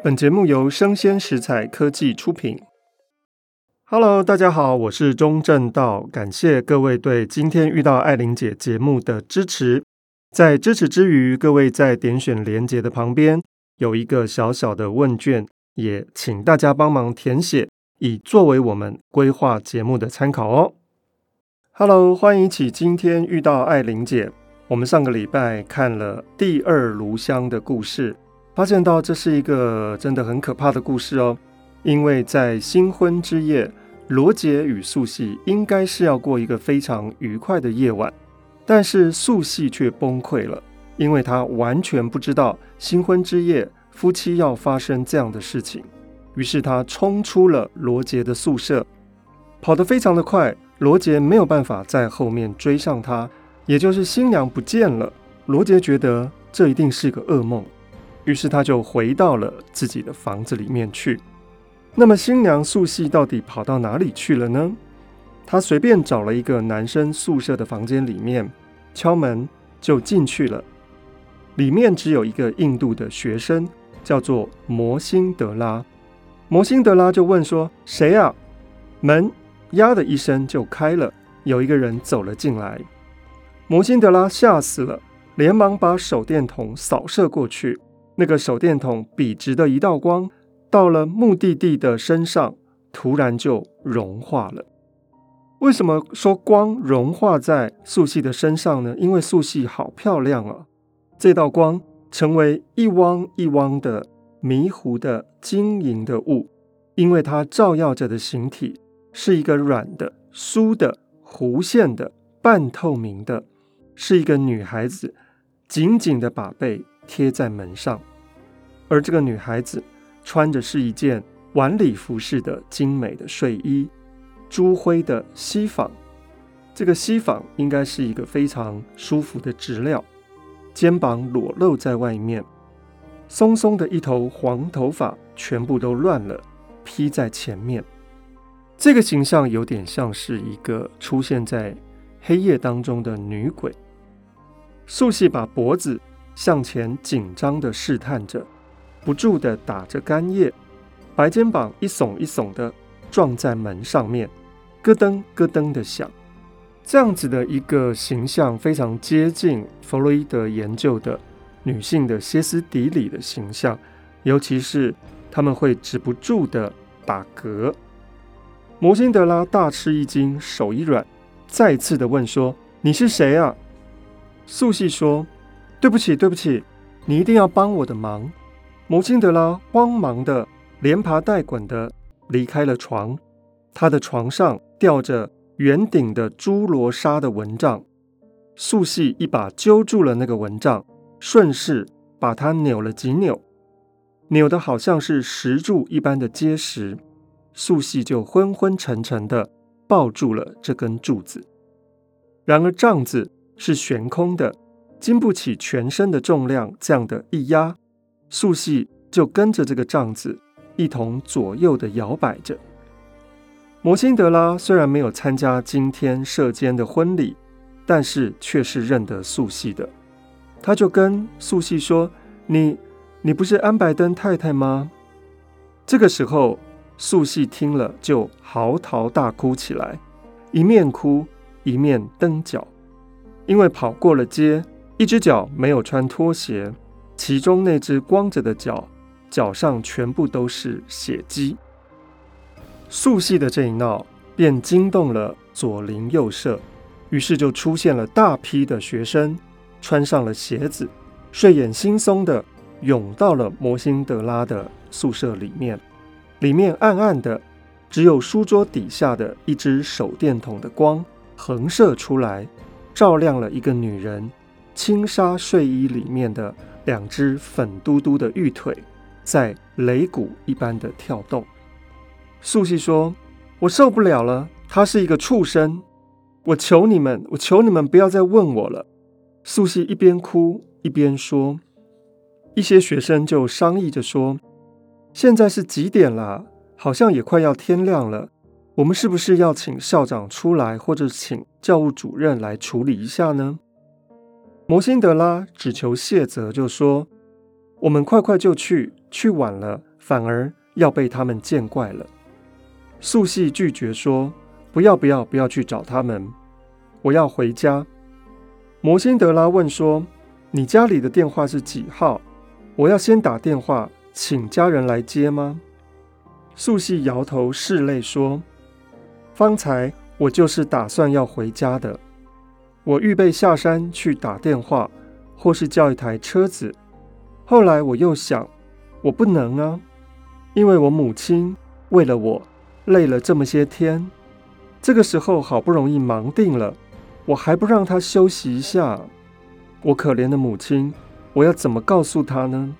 本节目由生鲜食材科技出品。Hello，大家好，我是钟正道，感谢各位对今天遇到爱玲姐节目的支持。在支持之余，各位在点选连结的旁边有一个小小的问卷，也请大家帮忙填写，以作为我们规划节目的参考哦。Hello，欢迎起今天遇到爱玲姐。我们上个礼拜看了第二炉香的故事。发现到这是一个真的很可怕的故事哦，因为在新婚之夜，罗杰与素汐应该是要过一个非常愉快的夜晚，但是素汐却崩溃了，因为她完全不知道新婚之夜夫妻要发生这样的事情，于是她冲出了罗杰的宿舍，跑得非常的快，罗杰没有办法在后面追上她，也就是新娘不见了，罗杰觉得这一定是个噩梦。于是他就回到了自己的房子里面去。那么新娘素汐到底跑到哪里去了呢？他随便找了一个男生宿舍的房间里面，敲门就进去了。里面只有一个印度的学生，叫做摩辛德拉。摩辛德拉就问说：“谁啊？”门呀的一声就开了，有一个人走了进来。摩辛德拉吓死了，连忙把手电筒扫射过去。那个手电筒笔直的一道光，到了目的地的身上，突然就融化了。为什么说光融化在素汐的身上呢？因为素汐好漂亮啊！这道光成为一汪一汪的迷糊的晶莹的雾，因为它照耀着的形体是一个软的、酥的、弧线的、半透明的，是一个女孩子，紧紧的把背贴在门上。而这个女孩子穿着是一件晚礼服式的精美的睡衣，朱灰的西纺。这个西纺应该是一个非常舒服的质料，肩膀裸露在外面，松松的一头黄头发全部都乱了，披在前面。这个形象有点像是一个出现在黑夜当中的女鬼。素汐把脖子向前紧张地试探着。不住地打着干叶，白肩膀一耸一耸的撞在门上面，咯噔咯噔的响。这样子的一个形象，非常接近弗洛伊德研究的女性的歇斯底里的形象，尤其是他们会止不住的打嗝。摩辛德拉大吃一惊，手一软，再次的问说：“你是谁啊？”素汐说：“对不起，对不起，你一定要帮我的忙。”摩辛德拉慌忙的连爬带滚的离开了床，她的床上吊着圆顶的朱罗纱的蚊帐，素汐一把揪住了那个蚊帐，顺势把它扭了几扭，扭得好像是石柱一般的结实，素汐就昏昏沉沉的抱住了这根柱子。然而帐子是悬空的，经不起全身的重量这样的一压。素汐就跟着这个帐子一同左右的摇摆着。摩辛德拉虽然没有参加今天舍监的婚礼，但是却是认得素汐的。他就跟素汐说：“你，你不是安白登太太吗？”这个时候，素汐听了就嚎啕大哭起来，一面哭一面蹬脚，因为跑过了街，一只脚没有穿拖鞋。其中那只光着的脚，脚上全部都是血迹。素系的这一闹，便惊动了左邻右舍，于是就出现了大批的学生，穿上了鞋子，睡眼惺忪的涌到了摩辛德拉的宿舍里面。里面暗暗的，只有书桌底下的一只手电筒的光横射出来，照亮了一个女人轻纱睡衣里面的。两只粉嘟嘟的玉腿在擂鼓一般的跳动。素汐说：“我受不了了，他是一个畜生！我求你们，我求你们不要再问我了。”素汐一边哭一边说。一些学生就商议着说：“现在是几点了？好像也快要天亮了。我们是不是要请校长出来，或者请教务主任来处理一下呢？”摩辛德拉只求谢泽，就说：“我们快快就去，去晚了反而要被他们见怪了。素系拒绝说：“不要，不要，不要去找他们，我要回家。”摩辛德拉问说：“你家里的电话是几号？我要先打电话请家人来接吗？”素系摇头拭泪说：“方才我就是打算要回家的，我预备下山去打电话，或是叫一台车子。后来我又想，我不能啊。”因为我母亲为了我累了这么些天，这个时候好不容易忙定了，我还不让她休息一下，我可怜的母亲，我要怎么告诉她呢？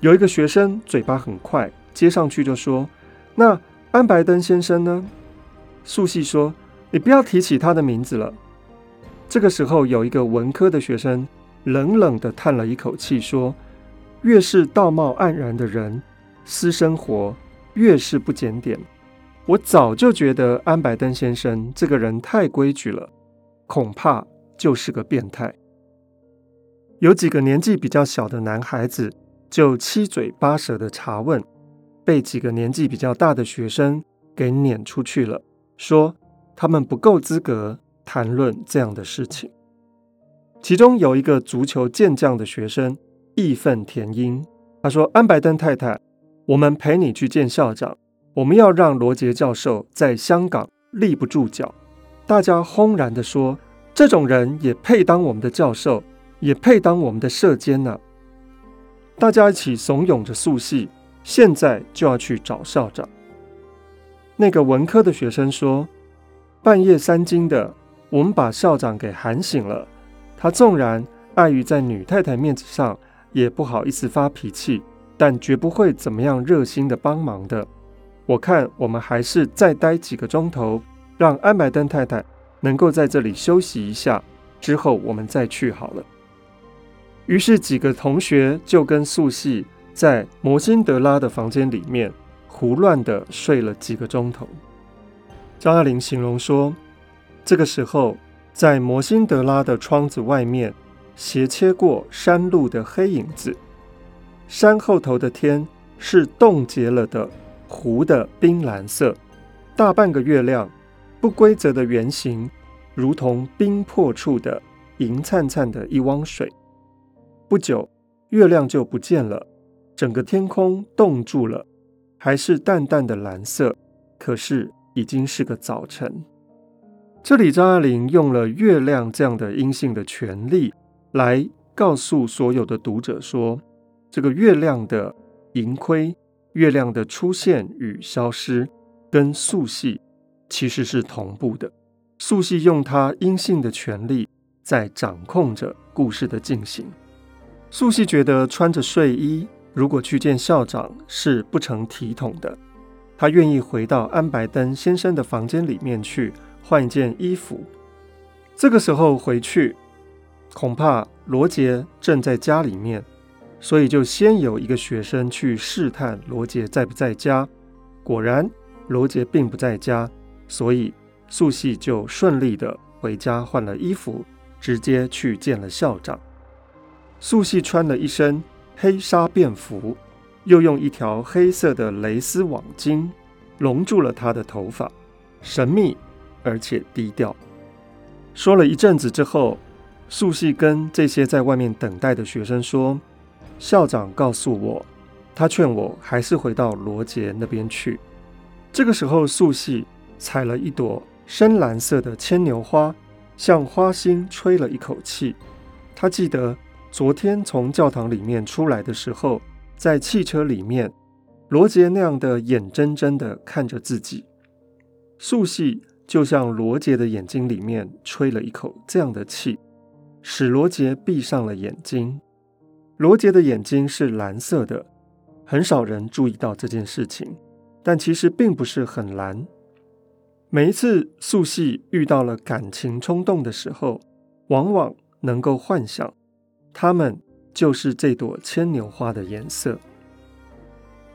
有一个学生嘴巴很快，接上去就说：“那安白登先生呢？”素系说：“你不要提起他的名字了。”这个时候，有一个文科的学生冷冷地叹了一口气，说：“越是道貌岸然的人。”私生活越是不检点，我早就觉得安白登先生这个人太规矩了，恐怕就是个变态。有几个年纪比较小的男孩子就七嘴八舌的查问，被几个年纪比较大的学生给撵出去了，说他们不够资格谈论这样的事情。其中有一个足球健将的学生义愤填膺，他说：“安白登太太。”我们陪你去见校长。我们要让罗杰教授在香港立不住脚。大家轰然地说：“这种人也配当我们的教授，也配当我们的社监呢？”大家一起怂恿着素系，现在就要去找校长。那个文科的学生说：“半夜三更的，我们把校长给喊醒了。他纵然碍于在女太太面子上，也不好意思发脾气。”但绝不会怎么样热心的帮忙的。我看我们还是再待几个钟头，让安白登太太能够在这里休息一下，之后我们再去好了。于是几个同学就跟素系在摩辛德拉的房间里面胡乱的睡了几个钟头。张爱玲形容说，这个时候在摩辛德拉的窗子外面斜切过山路的黑影子。山后头的天是冻结了的湖的冰蓝色，大半个月亮不规则的圆形，如同冰破处的银灿灿的一汪水。不久，月亮就不见了，整个天空冻住了，还是淡淡的蓝色，可是已经是个早晨。这里张爱玲用了月亮这样的阴性的权利，来告诉所有的读者说。这个月亮的盈亏，月亮的出现与消失，跟素系其实是同步的。素系用它阴性的权力在掌控着故事的进行。素系觉得穿着睡衣如果去见校长是不成体统的，他愿意回到安白登先生的房间里面去换一件衣服。这个时候回去，恐怕罗杰正在家里面。所以就先有一个学生去试探罗杰在不在家，果然罗杰并不在家，所以素系就顺利的回家换了衣服，直接去见了校长。素系穿了一身黑纱便服，又用一条黑色的蕾丝网巾笼住了他的头发，神秘而且低调。说了一阵子之后，素系跟这些在外面等待的学生说。校长告诉我，他劝我还是回到罗杰那边去。这个时候，素系采了一朵深蓝色的牵牛花，向花心吹了一口气。他记得昨天从教堂里面出来的时候，在汽车里面，罗杰那样的眼睁睁地看着自己。素系就像罗杰的眼睛里面吹了一口这样的气，使罗杰闭上了眼睛。罗杰的眼睛是蓝色的，很少人注意到这件事情，但其实并不是很蓝。每一次素系遇到了感情冲动的时候，往往能够幻想，它们就是这朵牵牛花的颜色。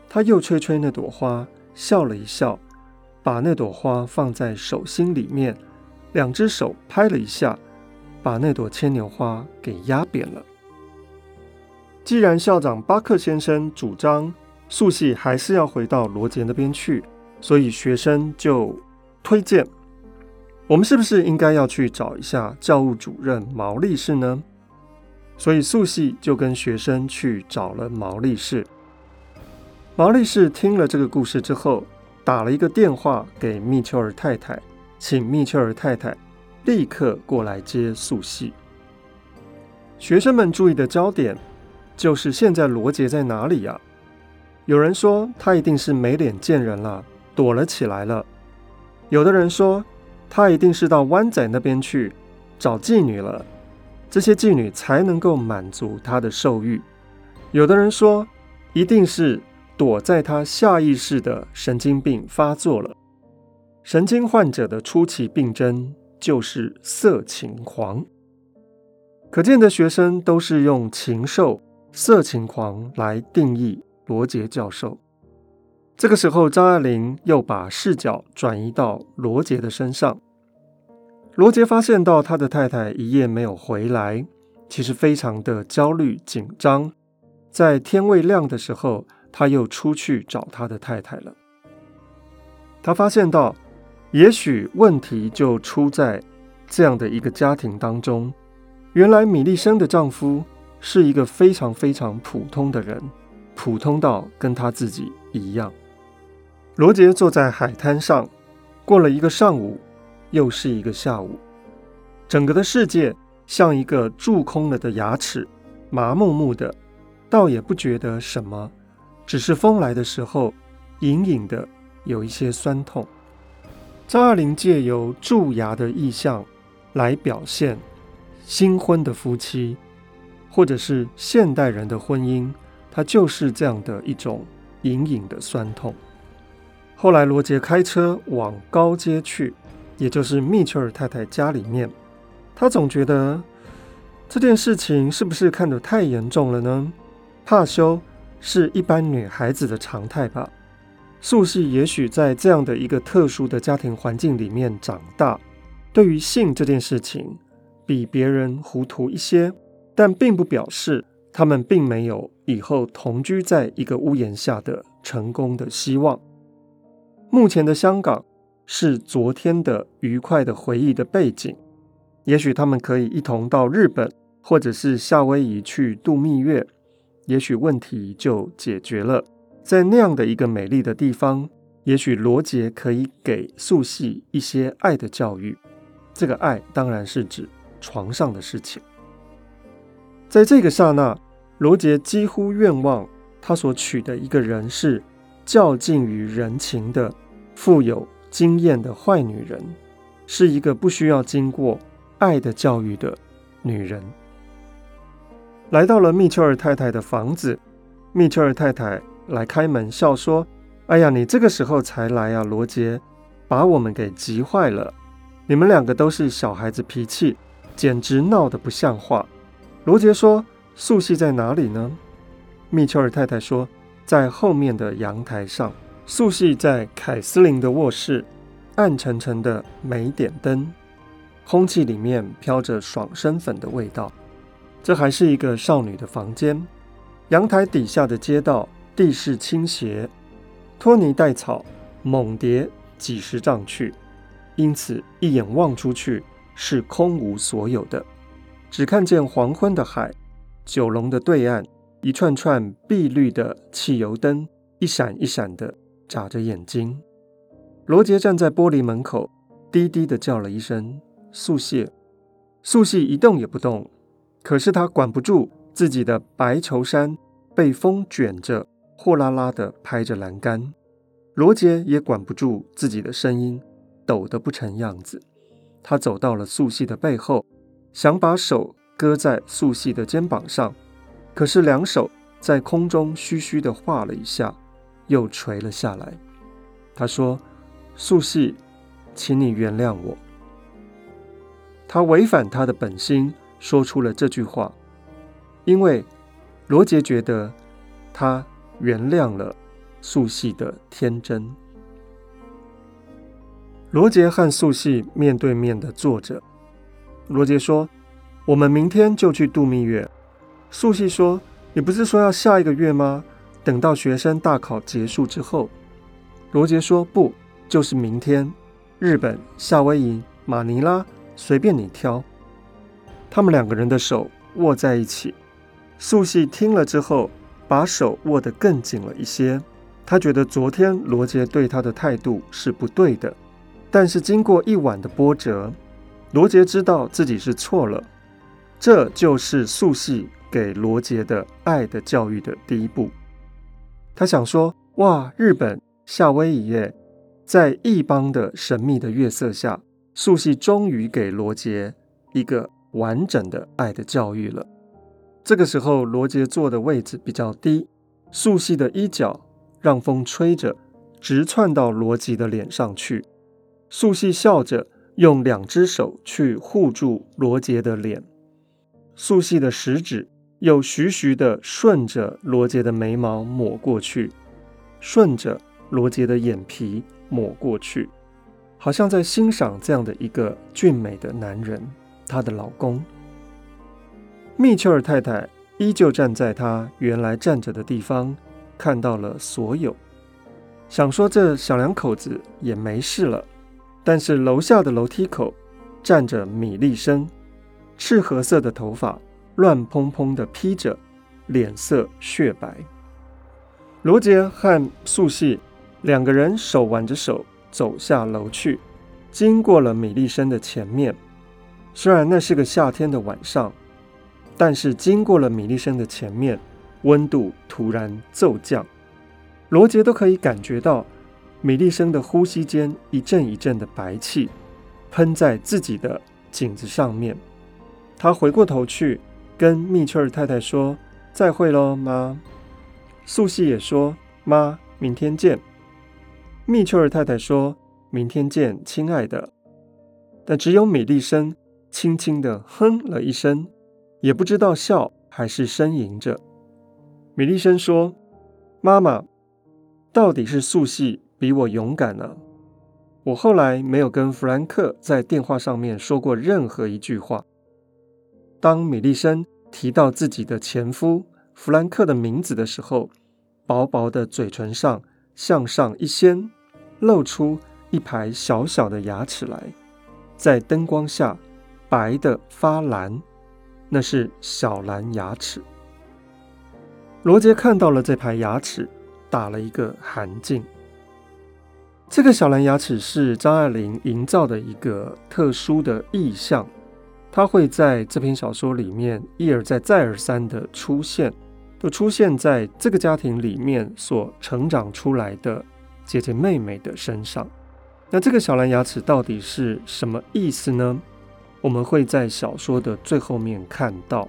他又吹吹那朵花，笑了一笑，把那朵花放在手心里面，两只手拍了一下，把那朵牵牛花给压扁了。既然校长巴克先生主张素系还是要回到罗杰那边去，所以学生就推荐，我们是不是应该要去找一下教务主任毛利士呢？所以素系就跟学生去找了毛利士。毛利士听了这个故事之后，打了一个电话给密丘尔太太，请密丘尔太太立刻过来接素系。学生们注意的焦点就是现在罗杰在哪里呀？有人说他一定是没脸见人了，躲了起来了；有的人说他一定是到湾仔那边去找妓女了。这些妓女才能够满足他的兽欲。有的人说，一定是躲在他下意识的神经病发作了。神经患者的初期病征就是色情狂。可见的学生都是用禽兽、色情狂来定义罗杰教授。这个时候，张爱玲又把视角转移到罗杰的身上。罗杰发现到他的太太一夜没有回来，其实非常的焦虑紧张。在天未亮的时候，他又出去找他的太太了。他发现到，也许问题就出在这样的一个家庭当中。原来米利生的丈夫是一个非常非常普通的人，普通到跟他自己一样。罗杰坐在海滩上，过了一个上午。又是一个下午，整个的世界像一个蛀空了的牙齿，麻木木的，倒也不觉得什么，只是风来的时候，隐隐的有一些酸痛。张爱玲借由蛀牙的意象来表现新婚的夫妻，或者是现代人的婚姻，它就是这样的一种隐隐的酸痛。后来罗杰开车往高街去。也就是密丘尔太太家里面，他总觉得这件事情是不是看得太严重了呢？怕羞是一般女孩子的常态吧。素系也许在这样的一个特殊的家庭环境里面长大，对于性这件事情比别人糊涂一些，但并不表示他们并没有以后同居在一个屋檐下的成功的希望。目前的香港。是昨天的愉快的回忆的背景，也许他们可以一同到日本或者是夏威夷去度蜜月，也许问题就解决了。在那样的一个美丽的地方，也许罗杰可以给素系一些爱的教育。这个爱当然是指床上的事情。在这个刹那，罗杰几乎愿望他所娶的一个人是较近于人情的富有。经验的坏女人，是一个不需要经过爱的教育的女人。来到了密丘尔太太的房子，密丘尔太太来开门，笑说：“哎呀，你这个时候才来啊，罗杰，把我们给急坏了。你们两个都是小孩子脾气，简直闹得不像话。”罗杰说：“素系在哪里呢？”密丘尔太太说：“在后面的阳台上。”素系在凯斯琳的卧室，暗沉沉的没点灯，空气里面飘着爽身粉的味道。这还是一个少女的房间。阳台底下的街道地势倾斜，拖泥带草，猛跌几十丈去，因此一眼望出去是空无所有的，只看见黄昏的海，九龙的对岸一串串碧绿的汽油灯，一闪一闪的。眨着眼睛，罗杰站在玻璃门口，低低的叫了一声“素系”，素系一动也不动。可是他管不住自己的白绸衫被风卷着，祸啦啦的拍着栏杆。罗杰也管不住自己的声音，抖得不成样子。他走到了素系的背后，想把手搁在素系的肩膀上，可是两手在空中虚虚的画了一下。又垂了下来。他说：“素系，请你原谅我。”他违反他的本心，说出了这句话，因为罗杰觉得他原谅了素系的天真。罗杰和素系面对面的坐着。罗杰说：“我们明天就去度蜜月。”素系说：“你不是说要下一个月吗？”等到学生大考结束之后。罗杰说：“不，就是明天。日本、夏威夷、马尼拉，随便你挑。”他们两个人的手握在一起。素汐听了之后，把手握得更紧了一些。他觉得昨天罗杰对他的态度是不对的，但是经过一晚的波折，罗杰知道自己是错了。这就是素汐给罗杰的爱的教育的第一步。他想说：“哇，日本。”夏威夷耶，在异邦的神秘的月色下，素汐终于给罗杰一个完整的爱的教育了。这个时候，罗杰坐的位置比较低，素系的衣角让风吹着，直窜到罗杰的脸上去。素系笑着，用两只手去护住罗杰的脸，素系的食指又徐徐地顺着罗杰的眉毛抹过去，顺着。罗杰的眼皮抹过去，好像在欣赏这样的一个俊美的男人，她的老公。密丘尔太太依旧站在她原来站着的地方，看到了所有，想说这小两口子也没事了。但是楼下的楼梯口站着米利生，赤褐色的头发乱蓬蓬的披着，脸色雪白。罗杰和素系。两个人手挽着手走下楼去，经过了米利生的前面。虽然那是个夏天的晚上，但是经过了米利生的前面，温度突然骤降。罗杰都可以感觉到米利生的呼吸间一阵一阵的白气喷在自己的颈子上面。他回过头去跟密丘尔太太说：“再会喽，妈。”素系也说：“妈，明天见。”密丘尔太太说：“明天见，亲爱的。”但只有米利生轻轻地哼了一声，也不知道笑还是呻吟着。米利生说：“妈妈，到底是素系比我勇敢呢？我后来没有跟弗兰克在电话上面说过任何一句话。当米利森提到自己的前夫弗兰克的名字的时候，薄薄的嘴唇上。”向上一掀，露出一排小小的牙齿来，在灯光下白的发蓝，那是小蓝牙齿。罗杰看到了这排牙齿，打了一个寒噤。这个小蓝牙齿是张爱玲营造的一个特殊的意象，它会在这篇小说里面一而再、再而三的出现。就出现在这个家庭里面所成长出来的姐姐妹妹的身上。那这个小蓝牙齿到底是什么意思呢？我们会在小说的最后面看到，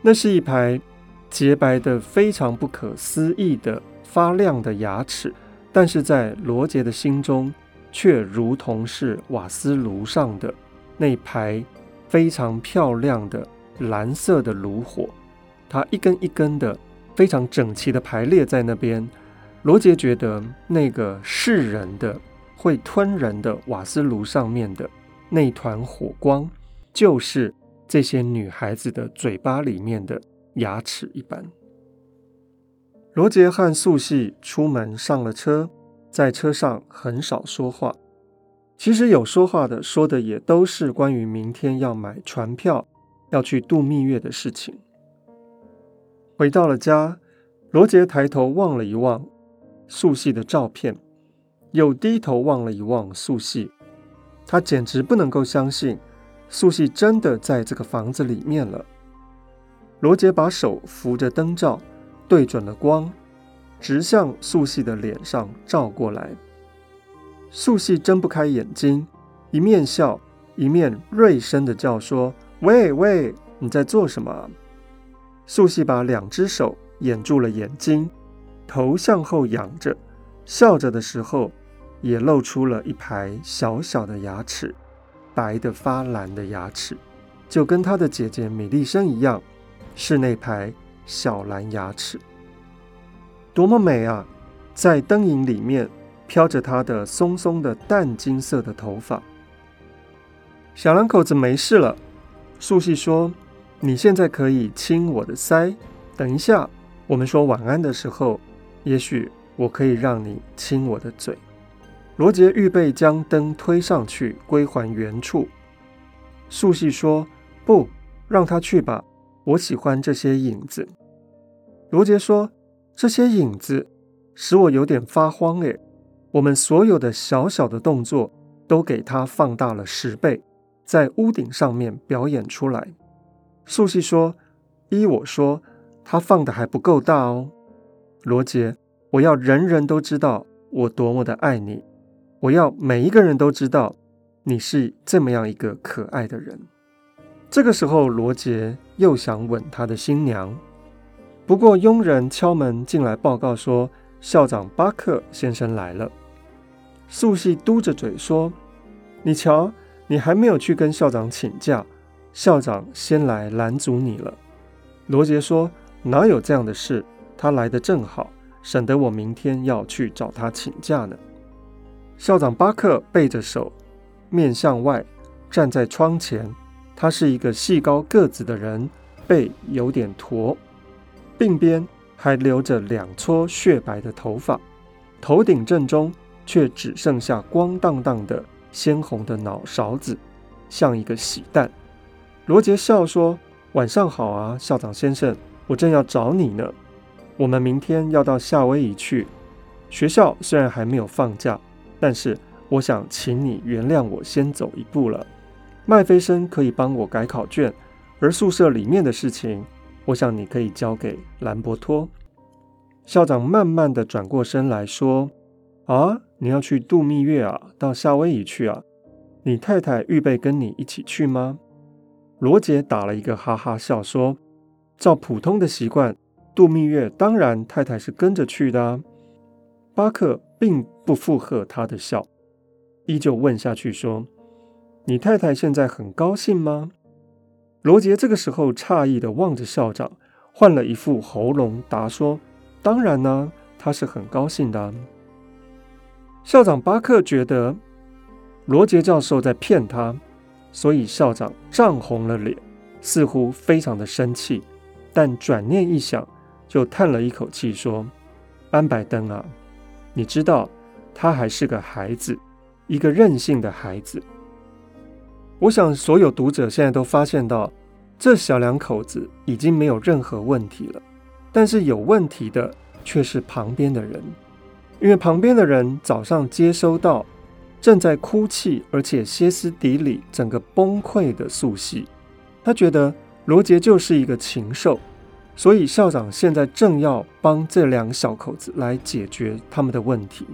那是一排洁白的、非常不可思议的发亮的牙齿，但是在罗杰的心中，却如同是瓦斯炉上的那排非常漂亮的蓝色的炉火。它一根一根的非常整齐的排列在那边。罗杰觉得那个是人的、会吞人的瓦斯炉上面的那团火光，就是这些女孩子的嘴巴里面的牙齿一般。罗杰和素系出门上了车，在车上很少说话。其实有说话的，说的也都是关于明天要买船票、要去度蜜月的事情。回到了家，罗杰抬头望了一望素系的照片，又低头望了一望素系。他简直不能够相信，素系真的在这个房子里面了。罗杰把手扶着灯罩，对准了光，直向素系的脸上照过来。素系睁不开眼睛，一面笑，一面锐声的叫说：“喂喂，你在做什么？”素系把两只手掩住了眼睛，头向后仰着，笑着的时候，也露出了一排小小的牙齿，白的发蓝的牙齿，就跟她的姐姐米利生一样，是那排小蓝牙齿。多么美啊！在灯影里面飘着她的松松的淡金色的头发。小两口子没事了，素系说。你现在可以亲我的腮。等一下，我们说晚安的时候，也许我可以让你亲我的嘴。罗杰预备将灯推上去，归还原处。素系说：“不，让他去吧，我喜欢这些影子。”罗杰说：“这些影子使我有点发慌。诶，我们所有的小小的动作都给他放大了十倍，在屋顶上面表演出来。”素系说：“依我说，他放的还不够大哦。”罗杰：“我要人人都知道我多么的爱你。”我要每一个人都知道你是这么样一个可爱的人。这个时候，罗杰又想吻他的新娘，不过佣人敲门进来报告说，校长巴克先生来了。素系嘟着嘴说：“你瞧，你还没有去跟校长请假，校长先来拦阻你了。”罗杰说：“哪有这样的事？他来的正好，省得我明天要去找他请假呢。”校长巴克背着手，面向外站在窗前。他是一个细高个子的人，背有点驼，鬓边还留着两撮雪白的头发，头顶正中却只剩下光荡荡的鲜红的脑勺子，像一个喜蛋。罗杰笑说：“晚上好啊，校长先生，我正要找你呢。我们明天要到夏威夷去。学校虽然还没有放假。”但是我想请你原谅我先走一步了。麦菲森可以帮我改考卷，而宿舍里面的事情，我想你可以交给兰伯托。校长慢慢的转过身来说：“啊，你要去度蜜月啊，到夏威夷去啊？你太太预备跟你一起去吗？”罗杰打了一个哈哈笑说：“照普通的习惯，度蜜月当然太太是跟着去的啊。”巴克。并不附和他的笑，依旧问下去说：“你太太现在很高兴吗？”罗杰这个时候诧异地望着校长，换了一副喉咙答说：“当然呢，他是很高兴的。”校长巴克觉得罗杰教授在骗他，所以校长涨红了脸，似乎非常的生气。但转念一想，就叹了一口气说：“安柏登啊。”你知道，他还是个孩子，一个任性的孩子。我想，所有读者现在都发现到，这小两口子已经没有任何问题了。但是有问题的却是旁边的人，因为旁边的人早上接收到正在哭泣，而且歇斯底里、整个崩溃的素系，他觉得罗杰就是一个禽兽。所以校长现在正要帮这两小口子来解决他们的问题，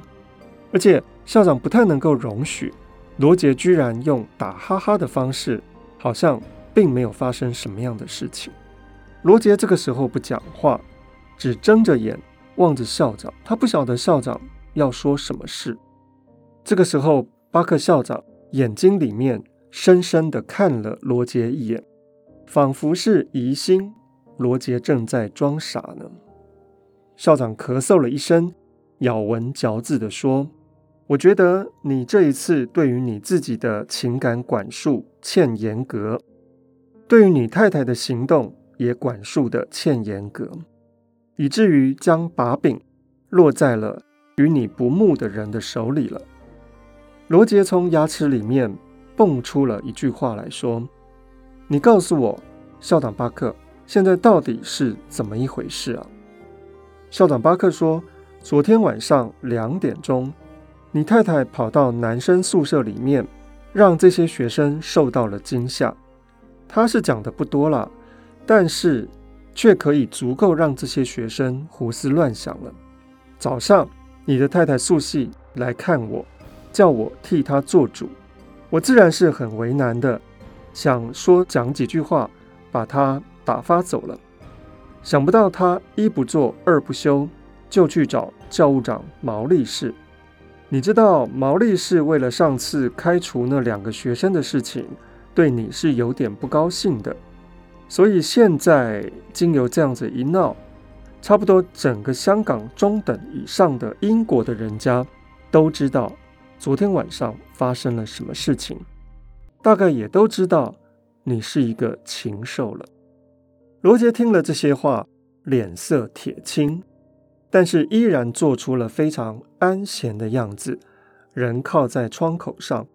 而且校长不太能够容许罗杰居然用打哈哈的方式，好像并没有发生什么样的事情。罗杰这个时候不讲话，只睁着眼望着校长，他不晓得校长要说什么事。这个时候，巴克校长眼睛里面深深地看了罗杰一眼，仿佛是疑心。罗杰正在装傻呢。校长咳嗽了一声，咬文嚼字地说：“我觉得你这一次对于你自己的情感管束欠严格，对于你太太的行动也管束得欠严格，以至于将把柄落在了与你不睦的人的手里了。”罗杰从牙齿里面蹦出了一句话来说：“你告诉我，校长巴克。”现在到底是怎么一回事啊？校长巴克说：“昨天晚上两点钟，你太太跑到男生宿舍里面，让这些学生受到了惊吓。他是讲的不多了，但是却可以足够让这些学生胡思乱想了。早上，你的太太素系来看我，叫我替她做主，我自然是很为难的，想说讲几句话，把她。”打发走了，想不到他一不做二不休，就去找教务长毛利士。你知道毛利士为了上次开除那两个学生的事情，对你是有点不高兴的。所以现在经由这样子一闹，差不多整个香港中等以上的英国的人家都知道昨天晚上发生了什么事情，大概也都知道你是一个禽兽了。罗杰听了这些话，脸色铁青。但是依然做出了非常安闲的样子，人靠在窗口上，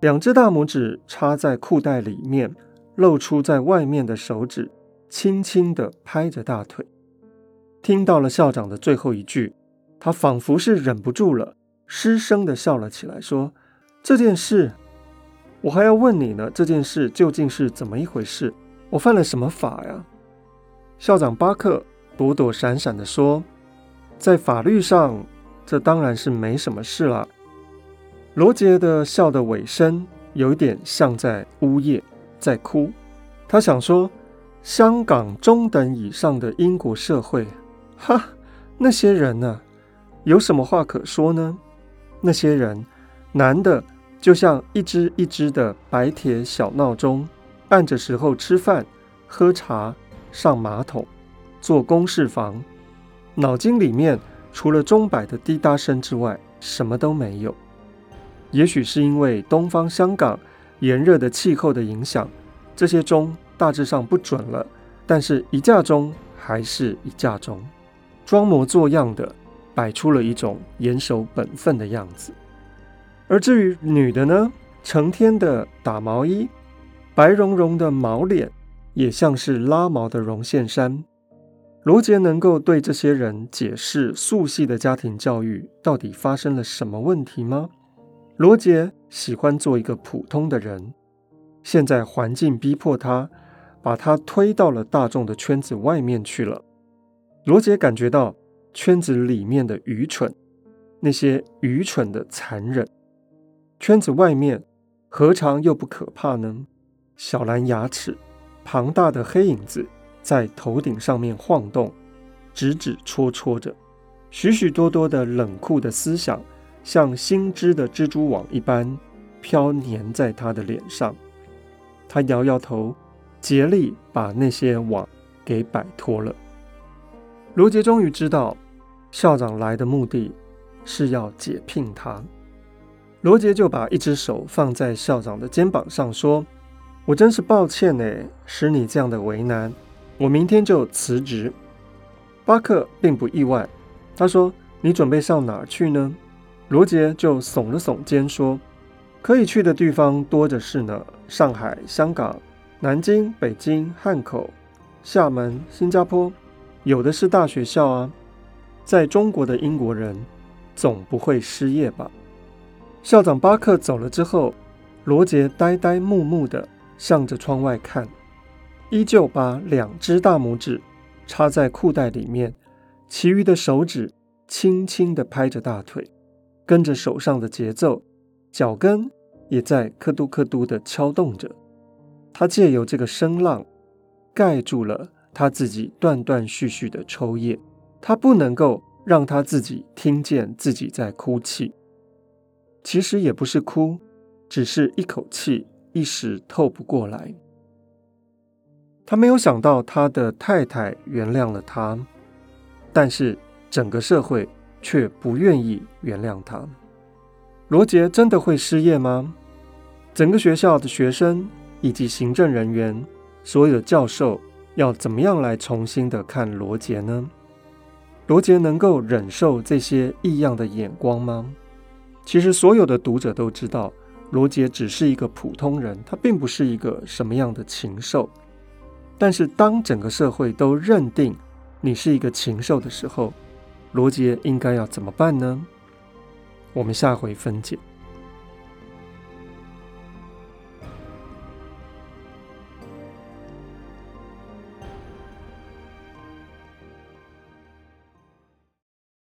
两只大拇指插在裤袋里面，露出在外面的手指，轻轻地拍着大腿。听到了校长的最后一句，他仿佛是忍不住了，失声地笑了起来，说：“这件事，我还要问你呢。这件事究竟是怎么一回事？我犯了什么法呀？”校长巴克躲躲闪闪地说。在法律上，这当然是没什么事了。罗杰的笑的尾声有一点像在呜咽，在哭。他想说，香港中等以上的英国社会，哈，那些人呢，有什么话可说呢？那些人，男的就像一只一只的白铁小闹钟，按着时候吃饭、喝茶、上马桶、坐公事房。脑筋里面除了钟摆的滴答声之外，什么都没有。也许是因为东方香港炎热的气候的影响，这些钟大致上不准了。但是，一架钟还是一架钟，装模作样的摆出了一种严守本分的样子。而至于女的呢，成天的打毛衣，白茸茸的毛脸，也像是拉毛的绒线衫。罗杰能够对这些人解释素系的家庭教育到底发生了什么问题吗？罗杰喜欢做一个普通的人，现在环境逼迫他，把他推到了大众的圈子外面去了。罗杰感觉到圈子里面的愚蠢，那些愚蠢的残忍。圈子外面何尝又不可怕呢？小蓝牙齿，庞大的黑影子。在头顶上面晃动，指指戳戳着，许许多多的冷酷的思想，像新织的蜘蛛网一般飘粘在他的脸上。他摇摇头，竭力把那些网给摆脱了。罗杰终于知道，校长来的目的是要解聘他。罗杰就把一只手放在校长的肩膀上，说：“我真是抱歉呢，使你这样的为难。”我明天就辞职。巴克并不意外，他说：“你准备上哪儿去呢？”罗杰就耸了耸肩说：“可以去的地方多着是呢，上海、香港、南京、北京、汉口、厦门、新加坡，有的是大学校啊。在中国的英国人总不会失业吧？”校长巴克走了之后，罗杰呆呆木木地向着窗外看。依旧把两只大拇指插在裤袋里面，其余的手指轻轻地拍着大腿，跟着手上的节奏，脚跟也在咯嘟咯嘟地敲动着。他借由这个声浪盖住了他自己断断续续的抽噎，他不能够让他自己听见自己在哭泣。其实也不是哭，只是一口气一时透不过来。他没有想到他的太太原谅了他，但是整个社会却不愿意原谅他。罗杰真的会失业吗？整个学校的学生以及行政人员，所有的教授要怎么样来重新的看罗杰呢？罗杰能够忍受这些异样的眼光吗？其实所有的读者都知道，罗杰只是一个普通人，他并不是一个什么样的禽兽。但是，当整个社会都认定你是一个禽兽的时候，罗杰应该要怎么办呢？我们下回分解。